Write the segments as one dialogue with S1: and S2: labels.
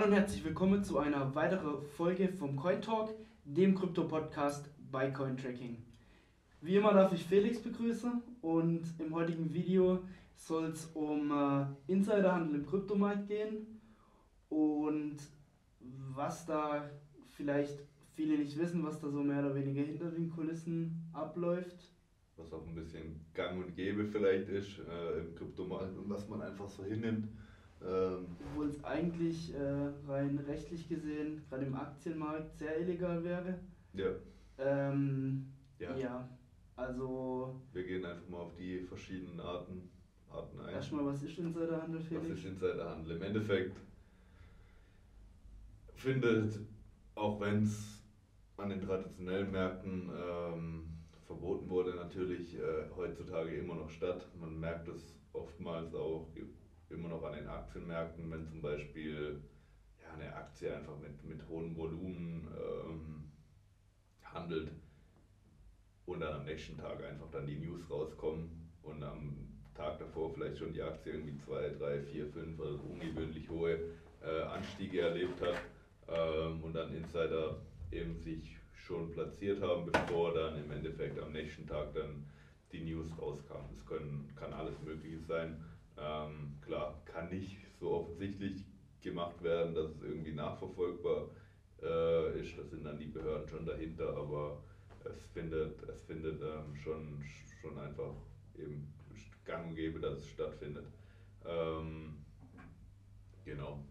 S1: Hallo und herzlich willkommen zu einer weiteren Folge vom Coin Talk, dem Krypto-Podcast bei Cointracking. Wie immer darf ich Felix begrüßen und im heutigen Video soll es um äh, Insiderhandel im Kryptomarkt gehen und was da vielleicht viele nicht wissen, was da so mehr oder weniger hinter den Kulissen abläuft.
S2: Was auch ein bisschen gang und gäbe vielleicht ist äh, im Kryptomarkt und was man einfach so hinnimmt.
S1: Ähm Obwohl es eigentlich äh, rein rechtlich gesehen, gerade im Aktienmarkt, sehr illegal wäre.
S2: Ja.
S1: Ähm, ja. ja. Also.
S2: Wir gehen einfach mal auf die verschiedenen Arten, Arten ein.
S1: Erstmal, was ist Insiderhandel, Felix?
S2: Was ist Insiderhandel? Im Endeffekt findet, auch wenn es an den traditionellen Märkten ähm, verboten wurde, natürlich äh, heutzutage immer noch statt. Man merkt es oftmals auch immer noch an den Aktienmärkten, wenn zum Beispiel ja, eine Aktie einfach mit, mit hohem Volumen ähm, handelt und dann am nächsten Tag einfach dann die News rauskommen und am Tag davor vielleicht schon die Aktie irgendwie 2, 3, 4, 5 also ungewöhnlich hohe äh, Anstiege erlebt hat ähm, und dann Insider eben sich schon platziert haben, bevor dann im Endeffekt am nächsten Tag dann die News rauskamen. Es können, kann alles Mögliche sein. Ähm, klar, kann nicht so offensichtlich gemacht werden, dass es irgendwie nachverfolgbar äh, ist. Da sind dann die Behörden schon dahinter, aber es findet, es findet ähm, schon, schon einfach eben gang und gäbe, dass es stattfindet. Ähm, genau.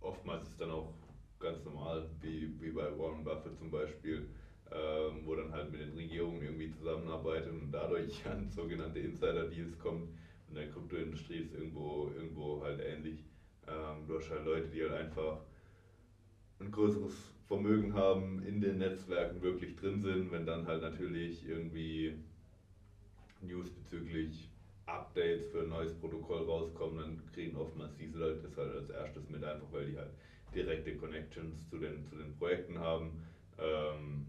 S2: Oftmals ist dann auch ganz normal, wie, wie bei Warren Buffett zum Beispiel, ähm, wo dann halt mit den Regierungen irgendwie zusammenarbeitet und dadurch an sogenannte Insider-Deals kommt. In der Kryptoindustrie ist irgendwo, irgendwo halt ähnlich. Ähm, du hast halt Leute, die halt einfach ein größeres Vermögen haben, in den Netzwerken wirklich drin sind, wenn dann halt natürlich irgendwie News bezüglich Updates für ein neues Protokoll rauskommen, dann kriegen oftmals diese Leute das halt als erstes mit, einfach weil die halt direkte Connections zu den, zu den Projekten haben, ähm,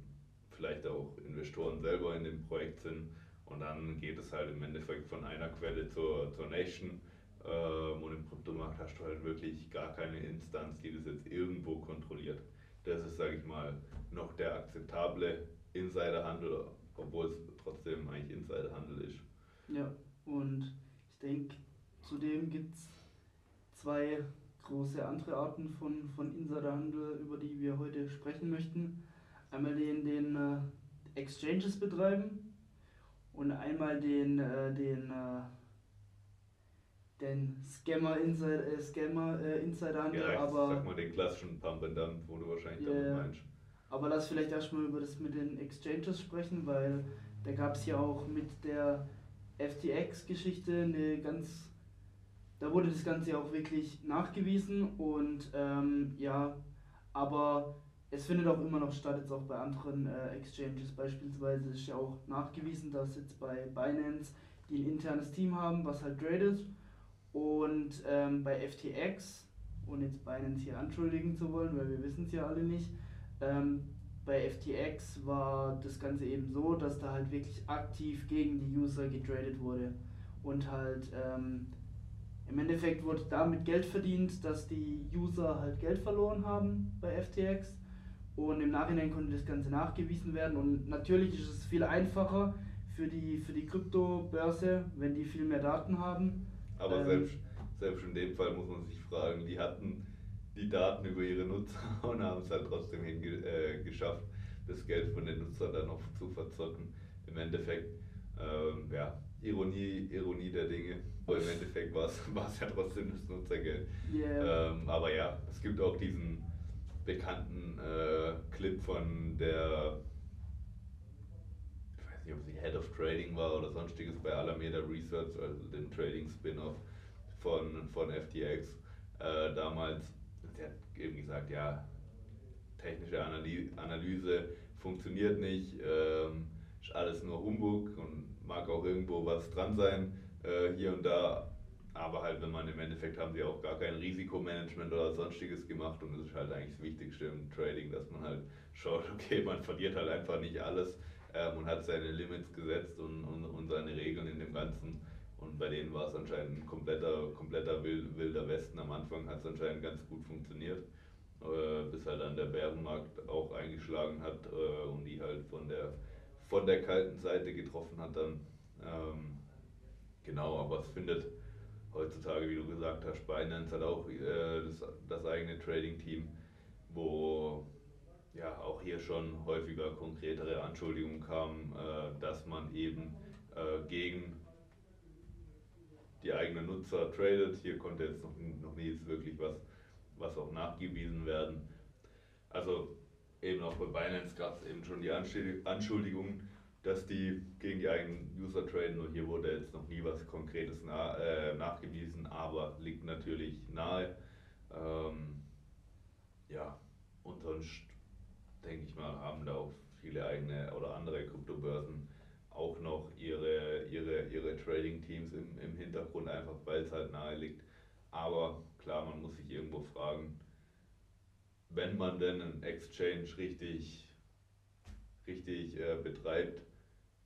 S2: vielleicht auch Investoren selber in dem Projekt sind und dann geht es halt im Endeffekt von einer Quelle zur, zur nächsten. Ähm, und im Kryptomarkt hast du halt wirklich gar keine Instanz, die das jetzt irgendwo kontrolliert. Das ist, sage ich mal, noch der akzeptable Insiderhandel, obwohl es trotzdem eigentlich Insiderhandel ist.
S1: Ja, und ich denke, zudem gibt es zwei große andere Arten von, von Insiderhandel, über die wir heute sprechen möchten. Einmal den, den äh, Exchanges betreiben und einmal den, äh, den, äh, den Scammer, Insider, äh, Scammer äh, Insiderhandel.
S2: Ja,
S1: aber,
S2: sag mal den klassischen Pump and Dump, wo du wahrscheinlich yeah, damit meinst.
S1: Aber lass vielleicht erstmal über das mit den Exchanges sprechen, weil da gab es ja auch mit der FTX-Geschichte eine ganz da wurde das Ganze auch wirklich nachgewiesen und ähm, ja, aber es findet auch immer noch statt, jetzt auch bei anderen äh, Exchanges. Beispielsweise ist ja auch nachgewiesen, dass jetzt bei Binance die ein internes Team haben, was halt tradet. Und ähm, bei FTX, ohne jetzt Binance hier anschuldigen zu wollen, weil wir wissen es ja alle nicht, ähm, bei FTX war das Ganze eben so, dass da halt wirklich aktiv gegen die User getradet wurde. Und halt ähm, im Endeffekt wurde damit Geld verdient, dass die User halt Geld verloren haben bei FTX und im Nachhinein konnte das Ganze nachgewiesen werden und natürlich ist es viel einfacher für die, für die Kryptobörse, wenn die viel mehr Daten haben.
S2: Aber ähm, selbst, selbst in dem Fall muss man sich fragen, die hatten die Daten über ihre Nutzer und haben es halt trotzdem hingeschafft, äh, das Geld von den Nutzern dann noch zu verzocken. Im Endeffekt, ähm, ja, Ironie, Ironie der Dinge. Aber im Endeffekt war es ja trotzdem das Nutzergeld. Yeah. Ähm, aber ja, es gibt auch diesen bekannten äh, Clip von der, ich weiß nicht, ob sie Head of Trading war oder sonstiges bei Alameda Research, also dem Trading Spin-off von, von FTX äh, damals. Sie hat eben gesagt, ja, technische Analyse funktioniert nicht, ähm, ist alles nur Humbug und mag auch irgendwo was dran sein, äh, hier und da. Aber halt, wenn man im Endeffekt haben sie auch gar kein Risikomanagement oder sonstiges gemacht und das ist halt eigentlich das Wichtigste im Trading, dass man halt schaut, okay, man verliert halt einfach nicht alles ähm, und hat seine Limits gesetzt und, und, und seine Regeln in dem Ganzen. Und bei denen war es anscheinend ein kompletter, kompletter wilder Westen. Am Anfang hat es anscheinend ganz gut funktioniert, äh, bis halt dann der Bärenmarkt auch eingeschlagen hat äh, und die halt von der, von der kalten Seite getroffen hat dann. Ähm, genau, aber es findet heutzutage, wie du gesagt hast, Binance hat auch äh, das, das eigene Trading-Team, wo ja auch hier schon häufiger konkretere Anschuldigungen kamen, äh, dass man eben äh, gegen die eigenen Nutzer tradet. Hier konnte jetzt noch, noch nie wirklich was, was auch nachgewiesen werden. Also eben auch bei Binance gab es eben schon die Anschuldigungen, dass die gegen die eigenen User traden und hier wurde jetzt noch nie was Konkretes na, äh, nachgewiesen, aber liegt natürlich nahe. Ähm, ja, und sonst denke ich mal, haben da auch viele eigene oder andere Kryptobörsen auch noch ihre, ihre, ihre Trading-Teams im, im Hintergrund, einfach weil es halt nahe liegt. Aber klar, man muss sich irgendwo fragen, wenn man denn einen Exchange richtig, richtig äh, betreibt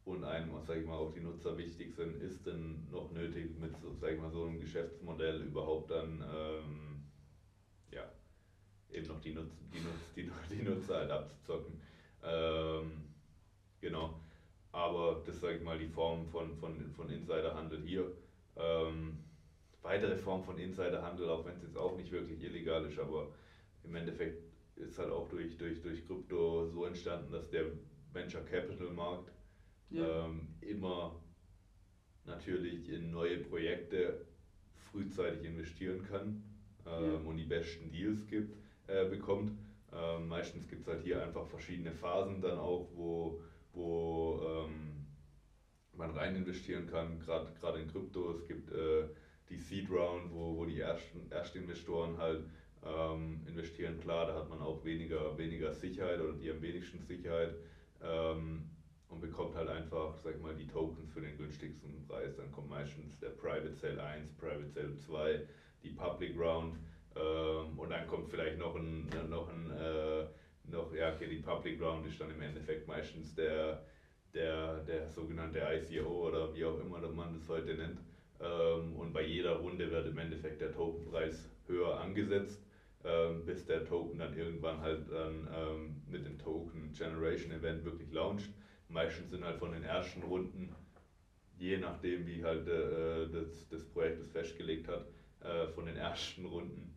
S2: und einem, sag ich mal, auch die Nutzer wichtig sind, ist denn noch nötig mit so, sag ich mal, so einem Geschäftsmodell überhaupt dann ähm, ja, eben noch die, Nutz, die, Nutz, die, die Nutzer halt abzuzocken. Ähm, genau. Aber das sage ich mal die Form von, von, von Insiderhandel hier. Ähm, weitere Form von Insiderhandel, auch wenn es jetzt auch nicht wirklich illegal ist, aber im Endeffekt ist halt auch durch, durch, durch Krypto so entstanden, dass der Venture Capital Markt ja. ähm, immer natürlich in neue Projekte frühzeitig investieren kann ähm, ja. und die besten Deals gibt äh, bekommt. Ähm, meistens gibt es halt hier einfach verschiedene Phasen dann auch, wo, wo ähm, man rein investieren kann, gerade in Krypto. Es gibt äh, die Seed Round, wo, wo die ersten Erstinvestoren halt ähm, investieren. Klar, da hat man auch weniger, weniger Sicherheit oder die am wenigsten Sicherheit ähm, und bekommt halt einfach, sag ich mal, die Tokens für den günstigsten Preis. Dann kommt meistens der Private Sale 1, Private Sale 2, die Public Round ähm, und dann kommt vielleicht noch ein, noch ein äh, noch, ja, okay, die Public Ground ist dann im Endeffekt meistens der, der, der sogenannte ICO oder wie auch immer man das heute nennt. Ähm, und bei jeder Runde wird im Endeffekt der Tokenpreis höher angesetzt, ähm, bis der Token dann irgendwann halt dann ähm, mit dem Token Generation Event wirklich launcht. Meistens sind halt von den ersten Runden, je nachdem wie halt äh, das, das Projekt es festgelegt hat, äh, von den ersten Runden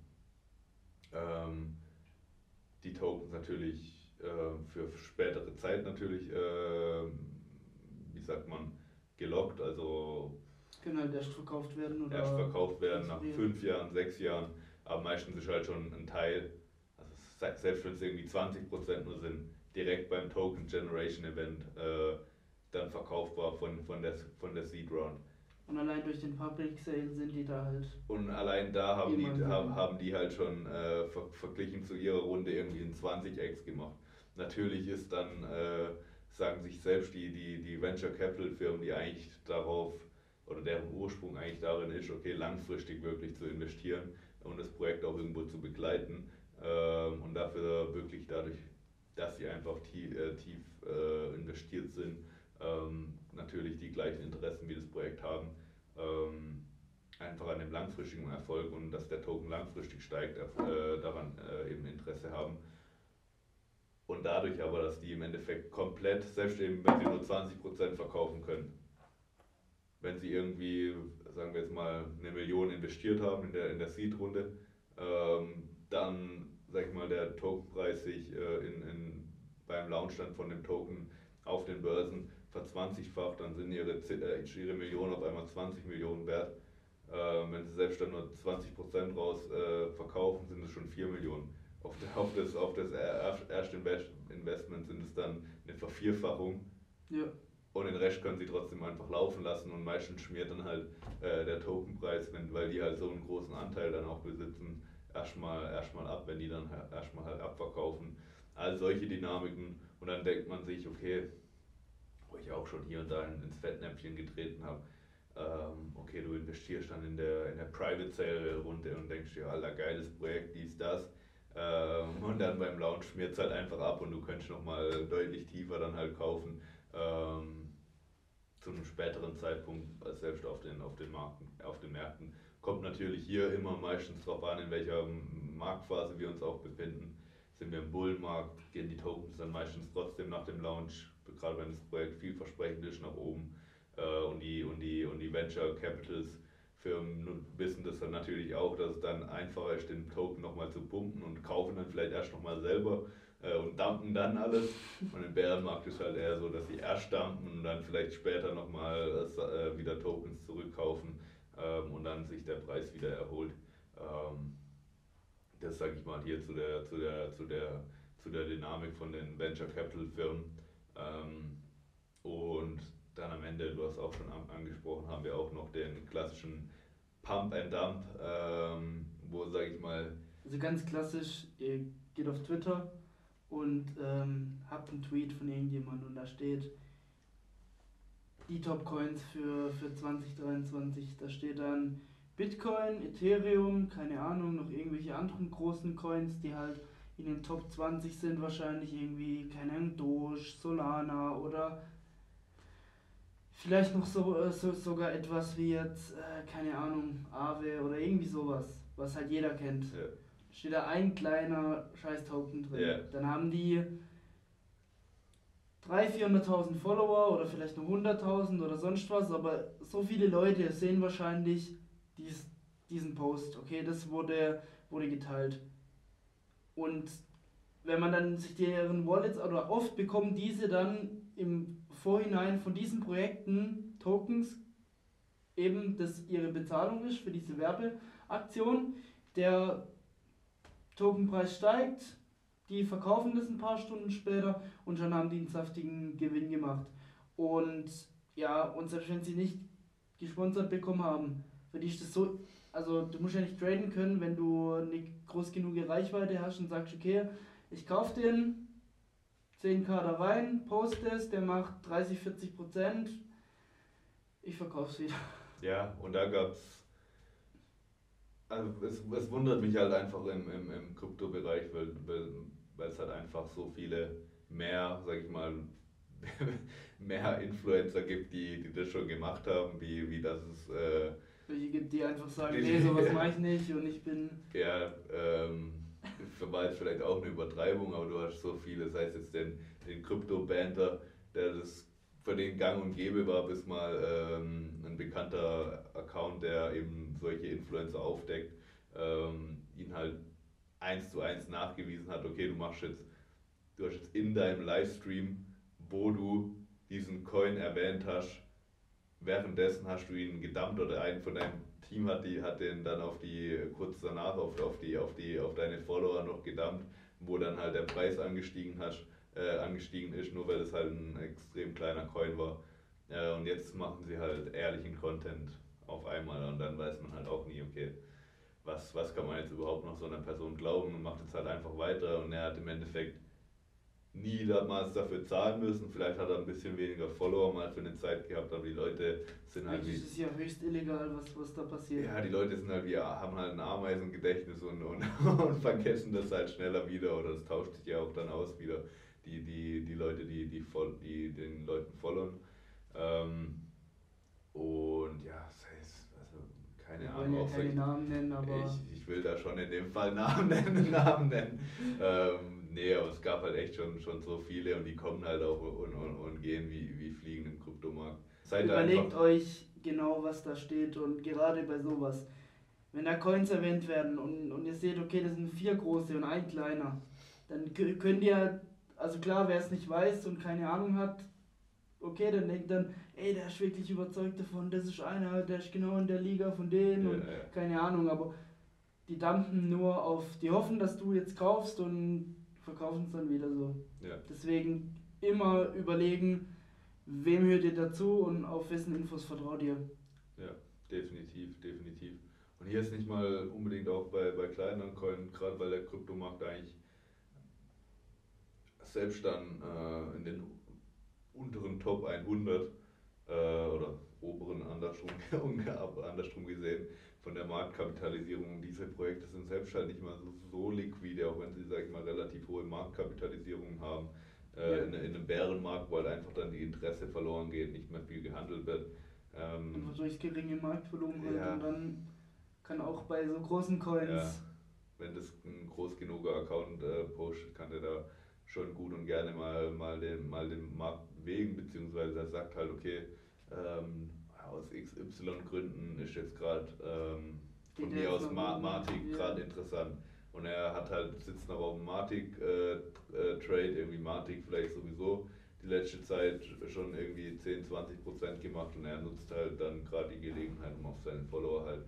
S2: ähm, die Tokens natürlich äh, für spätere Zeit natürlich, äh, wie sagt man, gelockt, also
S1: genau, erst verkauft werden
S2: oder erst verkauft werden nach fünf Jahren, sechs Jahren, aber meistens ist halt schon ein Teil, also selbst wenn es irgendwie 20% nur sind, direkt beim Token Generation Event äh, dann verkaufbar von, von, der, von der Seed Round.
S1: Und allein durch den Public Sale sind die da halt.
S2: Und allein da haben, die, haben, haben die halt schon äh, ver verglichen zu ihrer Runde irgendwie ein 20x gemacht. Natürlich ist dann, äh, sagen sich selbst die, die, die Venture Capital Firmen, die eigentlich darauf oder deren Ursprung eigentlich darin ist, okay, langfristig wirklich zu investieren und das Projekt auch irgendwo zu begleiten ähm, und dafür wirklich dadurch, dass sie einfach tief, äh, tief äh, investiert sind, ähm, natürlich die gleichen Interessen wie das Projekt haben, ähm, einfach an dem langfristigen Erfolg und dass der Token langfristig steigt, äh, daran äh, eben Interesse haben. Und dadurch aber, dass die im Endeffekt komplett, selbst eben wenn sie nur 20% verkaufen können, wenn sie irgendwie, sagen wir jetzt mal, eine Million investiert haben in der, in der Seed-Runde, ähm, dann, sag ich mal, der Tokenpreis sich äh, in, in, beim Launch dann von dem Token auf den Börsen verzwanzigfacht, dann sind ihre, äh, ihre Millionen auf einmal 20 Millionen wert. Äh, wenn sie selbst dann nur 20% raus äh, verkaufen, sind es schon 4 Millionen. Auf, auf das, auf das erste Investment sind es dann eine Vervierfachung. Ja. Und den Rest können sie trotzdem einfach laufen lassen und meistens schmiert dann halt äh, der Tokenpreis, wenn, weil die halt so einen großen Anteil dann auch besitzen, erstmal erstmal ab, wenn die dann erstmal halt abverkaufen. All solche Dynamiken und dann denkt man sich, okay, wo ich auch schon hier und da ins Fettnäpfchen getreten habe. Ähm, okay, du investierst dann in der, in der Private Sale Runde und denkst dir, alter, geiles Projekt, dies, das. Ähm, und dann beim Launch schmiert es halt einfach ab und du könntest nochmal deutlich tiefer dann halt kaufen. Ähm, zu einem späteren Zeitpunkt, selbst auf den, auf den, Marken, auf den Märkten. Kommt natürlich hier immer meistens darauf an, in welcher Marktphase wir uns auch befinden. Sind wir im Bullenmarkt, gehen die Tokens dann meistens trotzdem nach dem Launch, gerade wenn das Projekt vielversprechend ist, nach oben. Äh, und, die, und, die, und die Venture Capitals Firmen wissen das dann natürlich auch, dass es dann einfacher ist, den Token nochmal zu pumpen und kaufen dann vielleicht erst nochmal selber äh, und dumpen dann alles. Und im Bärenmarkt ist halt eher so, dass sie erst dumpen und dann vielleicht später nochmal äh, wieder Tokens zurückkaufen ähm, und dann sich der Preis wieder erholt. Ähm, das sage ich mal hier zu der, zu der, zu der, zu der Dynamik von den Venture Capital Firmen. Ähm, und dann am Ende, du hast auch schon angesprochen, haben wir auch noch den klassischen Pump and Dump, ähm, wo, sage ich mal.
S1: Also ganz klassisch, ihr geht auf Twitter und ähm, habt einen Tweet von irgendjemandem und da steht die Top Coins für, für 2023. Da steht dann Bitcoin, Ethereum, keine Ahnung, noch irgendwelche anderen großen Coins, die halt in den Top 20 sind, wahrscheinlich irgendwie, keine Ahnung, Doge, Solana oder Vielleicht noch so, äh, so sogar etwas wie jetzt, äh, keine Ahnung, Aave oder irgendwie sowas, was halt jeder kennt. Ja. Steht da ein kleiner Scheiß-Token drin. Ja. Dann haben die 300.000, 400.000 Follower oder vielleicht nur 100.000 oder sonst was, aber so viele Leute sehen wahrscheinlich dies, diesen Post. Okay, das wurde, wurde geteilt. Und wenn man dann sich deren Wallets oder oft bekommen diese dann im Vorhinein von diesen Projekten Tokens eben das ihre Bezahlung ist für diese Werbeaktion. Der Tokenpreis steigt, die verkaufen das ein paar Stunden später und schon haben die einen saftigen Gewinn gemacht. Und ja, und selbst wenn sie nicht gesponsert bekommen haben, für die ist das so, also du musst ja nicht traden können, wenn du eine groß genug Reichweite hast und sagst, okay, ich kaufe den, 10 Kader Wein, post es, der macht 30, 40 Prozent. Ich verkaufe es wieder.
S2: Ja, und da gab es. Also es, wundert mich halt einfach im, im, im Kryptobereich, weil, weil, weil es halt einfach so viele mehr, sag ich mal, mehr Influencer gibt, die, die das schon gemacht haben, wie, wie das es. Äh,
S1: Welche gibt, die einfach sagen, nee, sowas mache ich nicht und ich bin.
S2: Ja, ähm, war jetzt vielleicht auch eine Übertreibung, aber du hast so viele, sei es jetzt den, den Krypto-Banter, der das für den gang und gäbe war, bis mal ähm, ein bekannter Account, der eben solche Influencer aufdeckt, ähm, ihn halt eins zu eins nachgewiesen hat, okay, du machst jetzt, du hast jetzt in deinem Livestream, wo du diesen Coin erwähnt hast, währenddessen hast du ihn gedumpt oder einen von deinem Team hat, die, hat den dann auf die, kurz danach auf, auf, die, auf, die, auf deine Follower noch gedumpt, wo dann halt der Preis angestiegen, hat, äh, angestiegen ist, nur weil es halt ein extrem kleiner Coin war. Äh, und jetzt machen sie halt ehrlichen Content auf einmal und dann weiß man halt auch nie, okay, was, was kann man jetzt überhaupt noch so einer Person glauben und macht jetzt halt einfach weiter und er hat im Endeffekt nie damals dafür zahlen müssen. Vielleicht hat er ein bisschen weniger Follower mal für eine Zeit gehabt, aber die Leute sind halt
S1: wie. Das ist ja höchst illegal, was, was da passiert.
S2: Ja, die Leute sind halt wie, haben halt ein Ameisengedächtnis und, und, und vergessen das halt schneller wieder oder das tauscht sich ja auch dann aus wieder. Die, die, die Leute, die, die, die den Leuten folgen. Ähm, und ja, also keine Ahnung.
S1: Ja keine Namen nennen, aber.
S2: Ich, ich will da schon in dem Fall Namen nennen. Namen nennen. ähm, Nee, aber es gab halt echt schon, schon so viele und die kommen halt auch und, und, und gehen wie, wie Fliegen im Kryptomarkt.
S1: Seid Überlegt euch genau, was da steht und gerade bei sowas, wenn da Coins erwähnt werden und, und ihr seht, okay, das sind vier große und ein kleiner, dann könnt ihr, also klar, wer es nicht weiß und keine Ahnung hat, okay, dann denkt dann, ey, der ist wirklich überzeugt davon, das ist einer, der ist genau in der Liga von denen ja, und ja. keine Ahnung, aber die dampfen nur auf, die hoffen, dass du jetzt kaufst und verkaufen es dann wieder so. Ja. Deswegen immer überlegen, wem hört ihr dazu und auf wessen Infos vertraut ihr.
S2: Ja, definitiv, definitiv. Und hier ist nicht mal unbedingt auch bei, bei kleineren Coins, gerade weil der Kryptomarkt eigentlich selbst dann äh, in den unteren Top 100 äh, oder oberen andersrum, andersrum gesehen, von der Marktkapitalisierung. Diese Projekte sind selbst halt nicht mal so, so liquide, auch wenn sie, sag ich mal, relativ hohe Marktkapitalisierung haben. äh, ja. in, in, einem Bärenmarkt, weil einfach dann die Interesse verloren geht, nicht mehr viel gehandelt wird.
S1: Ähm, Einfach durch geringe Marktvolumen ja. und dann kann auch bei so großen Coins. Ja,
S2: wenn das ein groß genuger Account äh, postet, kann der da schon gut und gerne mal, mal, den, mal den Markt bewegen, beziehungsweise er sagt halt, okay, ähm, aus XY-Gründen ist jetzt gerade ähm, von mir aus Ma Matic gerade interessant. Und er hat halt, sitzt noch auf dem Matic-Trade, äh, äh, irgendwie Matic vielleicht sowieso die letzte Zeit schon irgendwie 10, 20 Prozent gemacht und er nutzt halt dann gerade die Gelegenheit, um auf seinen Follower halt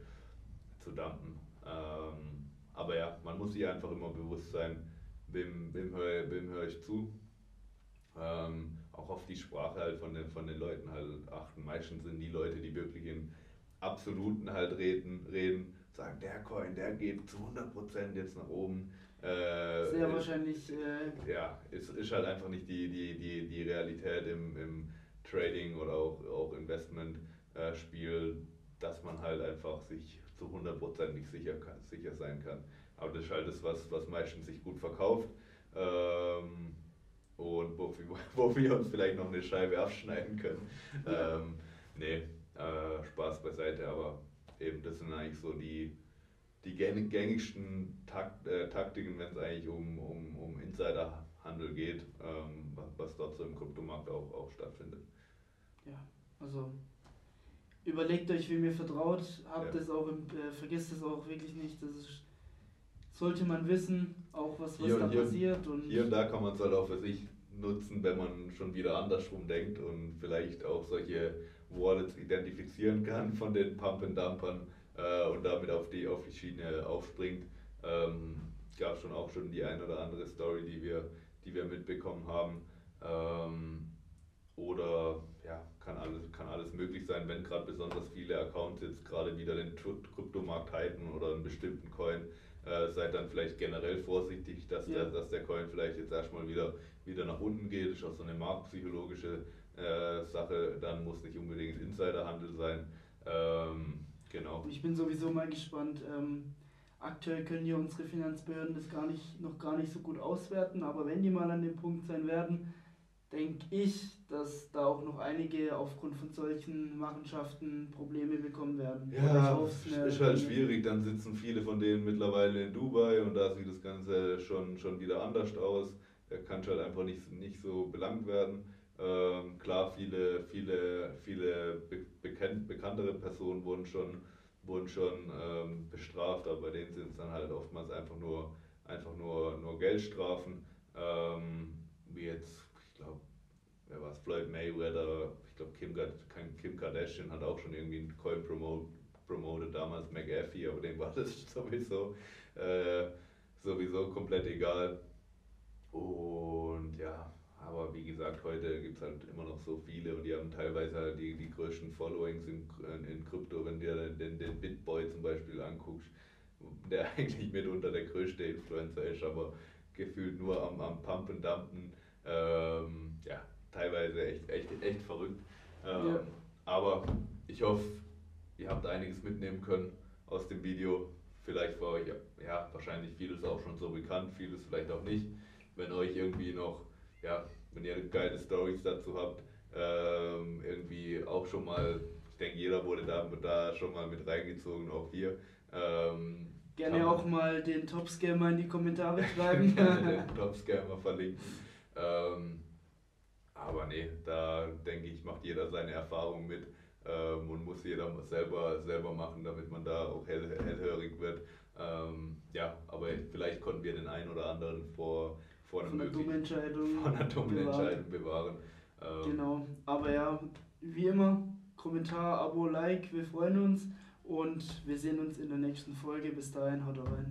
S2: zu dumpen. Ähm, aber ja, man muss sich einfach immer bewusst sein, wem, wem höre wem hör ich zu. Ähm, auch auf die Sprache halt von den, von den Leuten halt achten. Meistens sind die Leute, die wirklich in Absoluten halt reden, reden sagen, der Coin, der geht zu 100% jetzt nach oben.
S1: Äh, Sehr ist, wahrscheinlich. Äh,
S2: ja, ist, ist halt einfach nicht die, die, die, die Realität im, im Trading oder auch, auch Investment-Spiel, äh, dass man halt einfach sich zu 100% nicht sicher, sicher sein kann. Aber das ist halt das, was, was meistens sich gut verkauft. Ähm, und wo, wo wir uns vielleicht noch eine Scheibe abschneiden können. Ähm, nee, äh, Spaß beiseite, aber eben das sind eigentlich so die, die gängigsten Takt, äh, Taktiken, wenn es eigentlich um, um, um Insiderhandel geht, ähm, was, was dort so im Kryptomarkt auch, auch stattfindet.
S1: Ja, also überlegt euch, wem ihr vertraut, habt ja. es auch, im, äh, vergesst es auch wirklich nicht, das ist, sollte man wissen, auch was, was
S2: hier,
S1: da
S2: hier,
S1: passiert.
S2: Und hier und da kann man es halt auch für sich nutzen, wenn man schon wieder andersrum denkt und vielleicht auch solche Wallets identifizieren kann von den Pump-and-Dumpern äh, und damit auf die, auf die Schiene aufspringt. Ähm, gab schon auch schon die ein oder andere Story, die wir, die wir mitbekommen haben. Ähm, oder ja, kann alles, kann alles möglich sein, wenn gerade besonders viele Accounts jetzt gerade wieder den Kryptomarkt halten oder einen bestimmten Coin. Äh, seid dann vielleicht generell vorsichtig, dass, ja. der, dass der Coin vielleicht jetzt erstmal wieder, wieder nach unten geht. Das ist auch so eine marktpsychologische äh, Sache. Dann muss nicht unbedingt Insiderhandel sein. Ähm, Genau.
S1: Ich bin sowieso mal gespannt. Ähm, aktuell können ja unsere Finanzbehörden das gar nicht, noch gar nicht so gut auswerten, aber wenn die mal an dem Punkt sein werden, denke ich, dass da auch noch einige aufgrund von solchen Machenschaften Probleme bekommen werden.
S2: Ja, ist halt schwierig, dann sitzen viele von denen mittlerweile in Dubai und da sieht das Ganze schon, schon wieder anders aus. Da kann halt einfach nicht, nicht so belangt werden. Ähm, klar, viele, viele, viele be bekannt, bekanntere Personen wurden schon, wurden schon ähm, bestraft, aber bei denen sind es dann halt oftmals einfach nur, einfach nur, nur Geldstrafen. Ähm, wie jetzt, glaube, wer war es, Floyd Mayweather, ich glaube Kim, Kim Kardashian hat auch schon irgendwie einen Coin promote, promoted, damals McAfee, aber dem war das sowieso, äh, sowieso komplett egal. Und ja, aber wie gesagt, heute gibt es halt immer noch so viele und die haben teilweise halt die, die größten Followings in, in Krypto. Wenn du dir den, den Bitboy zum Beispiel anguckst, der eigentlich mitunter der größte Influencer ist, aber gefühlt nur am, am Pumpen, Dumpen. Ähm, ja, teilweise echt, echt, echt verrückt. Ähm, ja. Aber ich hoffe, ihr habt einiges mitnehmen können aus dem Video. Vielleicht für euch, ja, wahrscheinlich vieles auch schon so bekannt, vieles vielleicht auch nicht. Wenn euch irgendwie noch ja, wenn ihr geile Stories dazu habt, ähm, irgendwie auch schon mal, ich denke, jeder wurde da, da schon mal mit reingezogen, auch wir. Ähm,
S1: Gerne auch mal den Top-Scammer in die Kommentare schreiben.
S2: Gerne den Top-Scammer verlinken. Ähm, aber nee, da denke ich, macht jeder seine Erfahrung mit ähm, und muss jeder selber, selber machen, damit man da auch hell, hellhörig wird. Ähm, ja, aber vielleicht konnten wir den einen oder anderen vor vor,
S1: einer dummen Entscheidung,
S2: vor einer dummen bewahren. Entscheidung bewahren.
S1: Ähm genau, aber ja, wie immer, Kommentar, Abo, Like, wir freuen uns und wir sehen uns in der nächsten Folge. Bis dahin, haut rein.